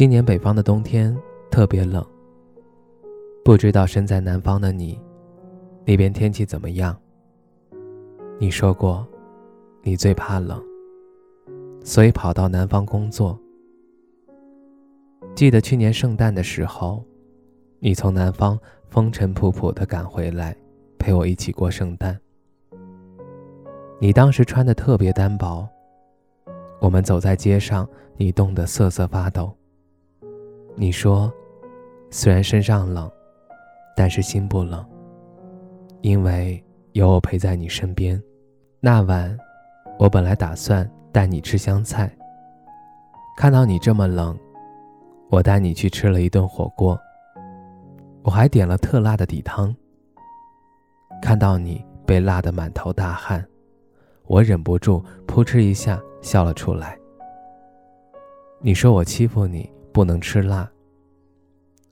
今年北方的冬天特别冷，不知道身在南方的你，那边天气怎么样？你说过，你最怕冷，所以跑到南方工作。记得去年圣诞的时候，你从南方风尘仆仆的赶回来，陪我一起过圣诞。你当时穿的特别单薄，我们走在街上，你冻得瑟瑟发抖。你说，虽然身上冷，但是心不冷，因为有我陪在你身边。那晚，我本来打算带你吃香菜，看到你这么冷，我带你去吃了一顿火锅。我还点了特辣的底汤。看到你被辣得满头大汗，我忍不住扑哧一下笑了出来。你说我欺负你。不能吃辣。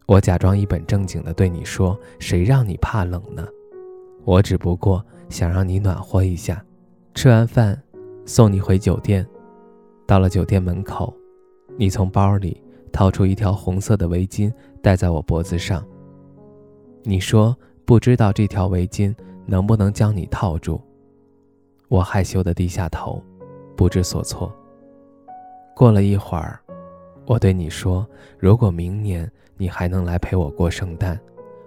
我假装一本正经的对你说：“谁让你怕冷呢？我只不过想让你暖和一下。”吃完饭，送你回酒店。到了酒店门口，你从包里掏出一条红色的围巾戴在我脖子上。你说不知道这条围巾能不能将你套住。我害羞的低下头，不知所措。过了一会儿。我对你说：“如果明年你还能来陪我过圣诞，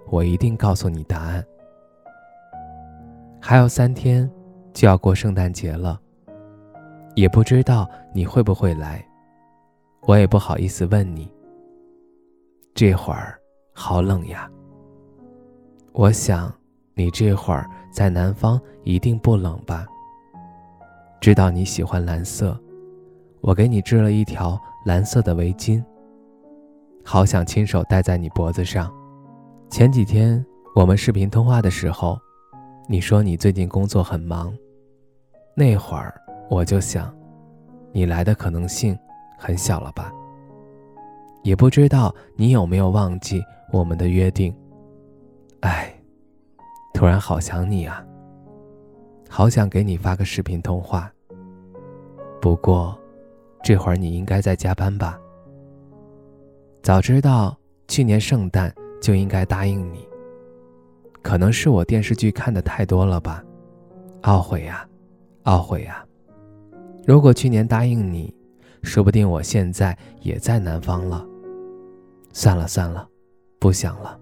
我一定告诉你答案。”还有三天就要过圣诞节了，也不知道你会不会来，我也不好意思问你。这会儿好冷呀。我想你这会儿在南方一定不冷吧？知道你喜欢蓝色，我给你织了一条。蓝色的围巾，好想亲手戴在你脖子上。前几天我们视频通话的时候，你说你最近工作很忙，那会儿我就想，你来的可能性很小了吧？也不知道你有没有忘记我们的约定。哎，突然好想你啊，好想给你发个视频通话。不过。这会儿你应该在加班吧？早知道去年圣诞就应该答应你。可能是我电视剧看的太多了吧，懊悔呀，懊悔呀！如果去年答应你，说不定我现在也在南方了。算了算了，不想了。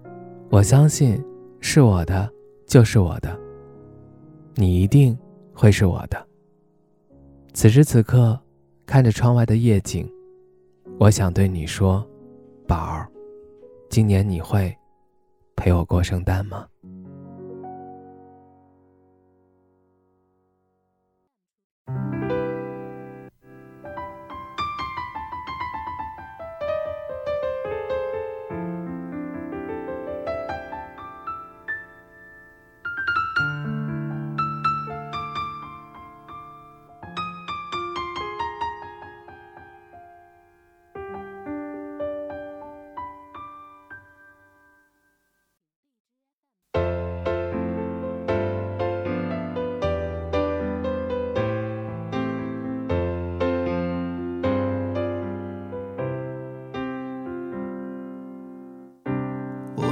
我相信是我的就是我的，你一定会是我的。此时此刻。看着窗外的夜景，我想对你说，宝儿，今年你会陪我过圣诞吗？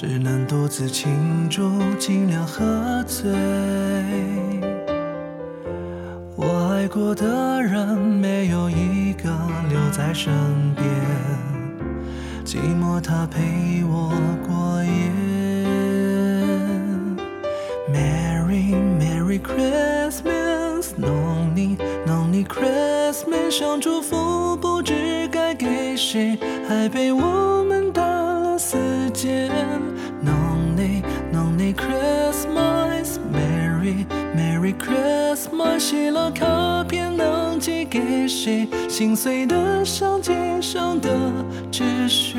只能独自庆祝，尽量喝醉。我爱过的人，没有一个留在身边，寂寞它陪我过夜。Merry Merry Christmas，农历农历 Christmas，想祝福不知该给谁，还被我们打了死结。Christmas，Merry Merry Christmas，写了卡片能寄给谁？心碎的像街上的纸屑。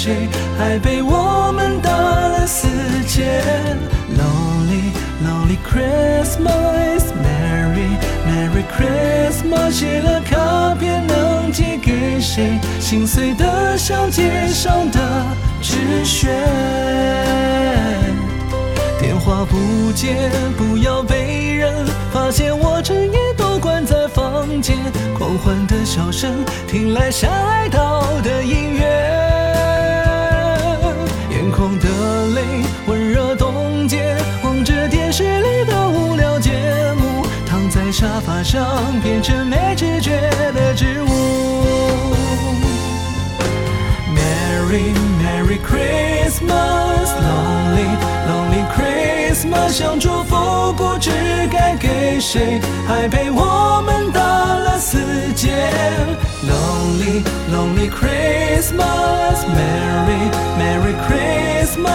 谁，还被我们打了死结。Lonely Lonely Christmas, Merry Merry Christmas，写了卡片能寄给谁？心碎的像街上的纸屑。电话不接，不要被人发现我整夜都关在房间。狂欢的笑声听来像哀悼的音乐，眼眶的泪温热冻结，望着电视里的无聊节目，躺在沙发上变成没知觉的植物。Merry Merry Christmas, Lonely Lonely Christmas，想祝福不知该给谁，还被我们打了死结。Lonely Lonely Christmas，Merry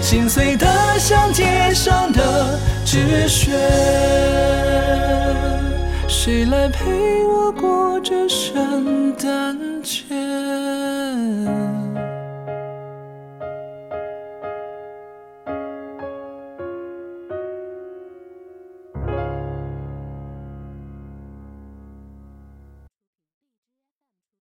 心碎的像街上的纸屑。谁来陪我过这圣诞节？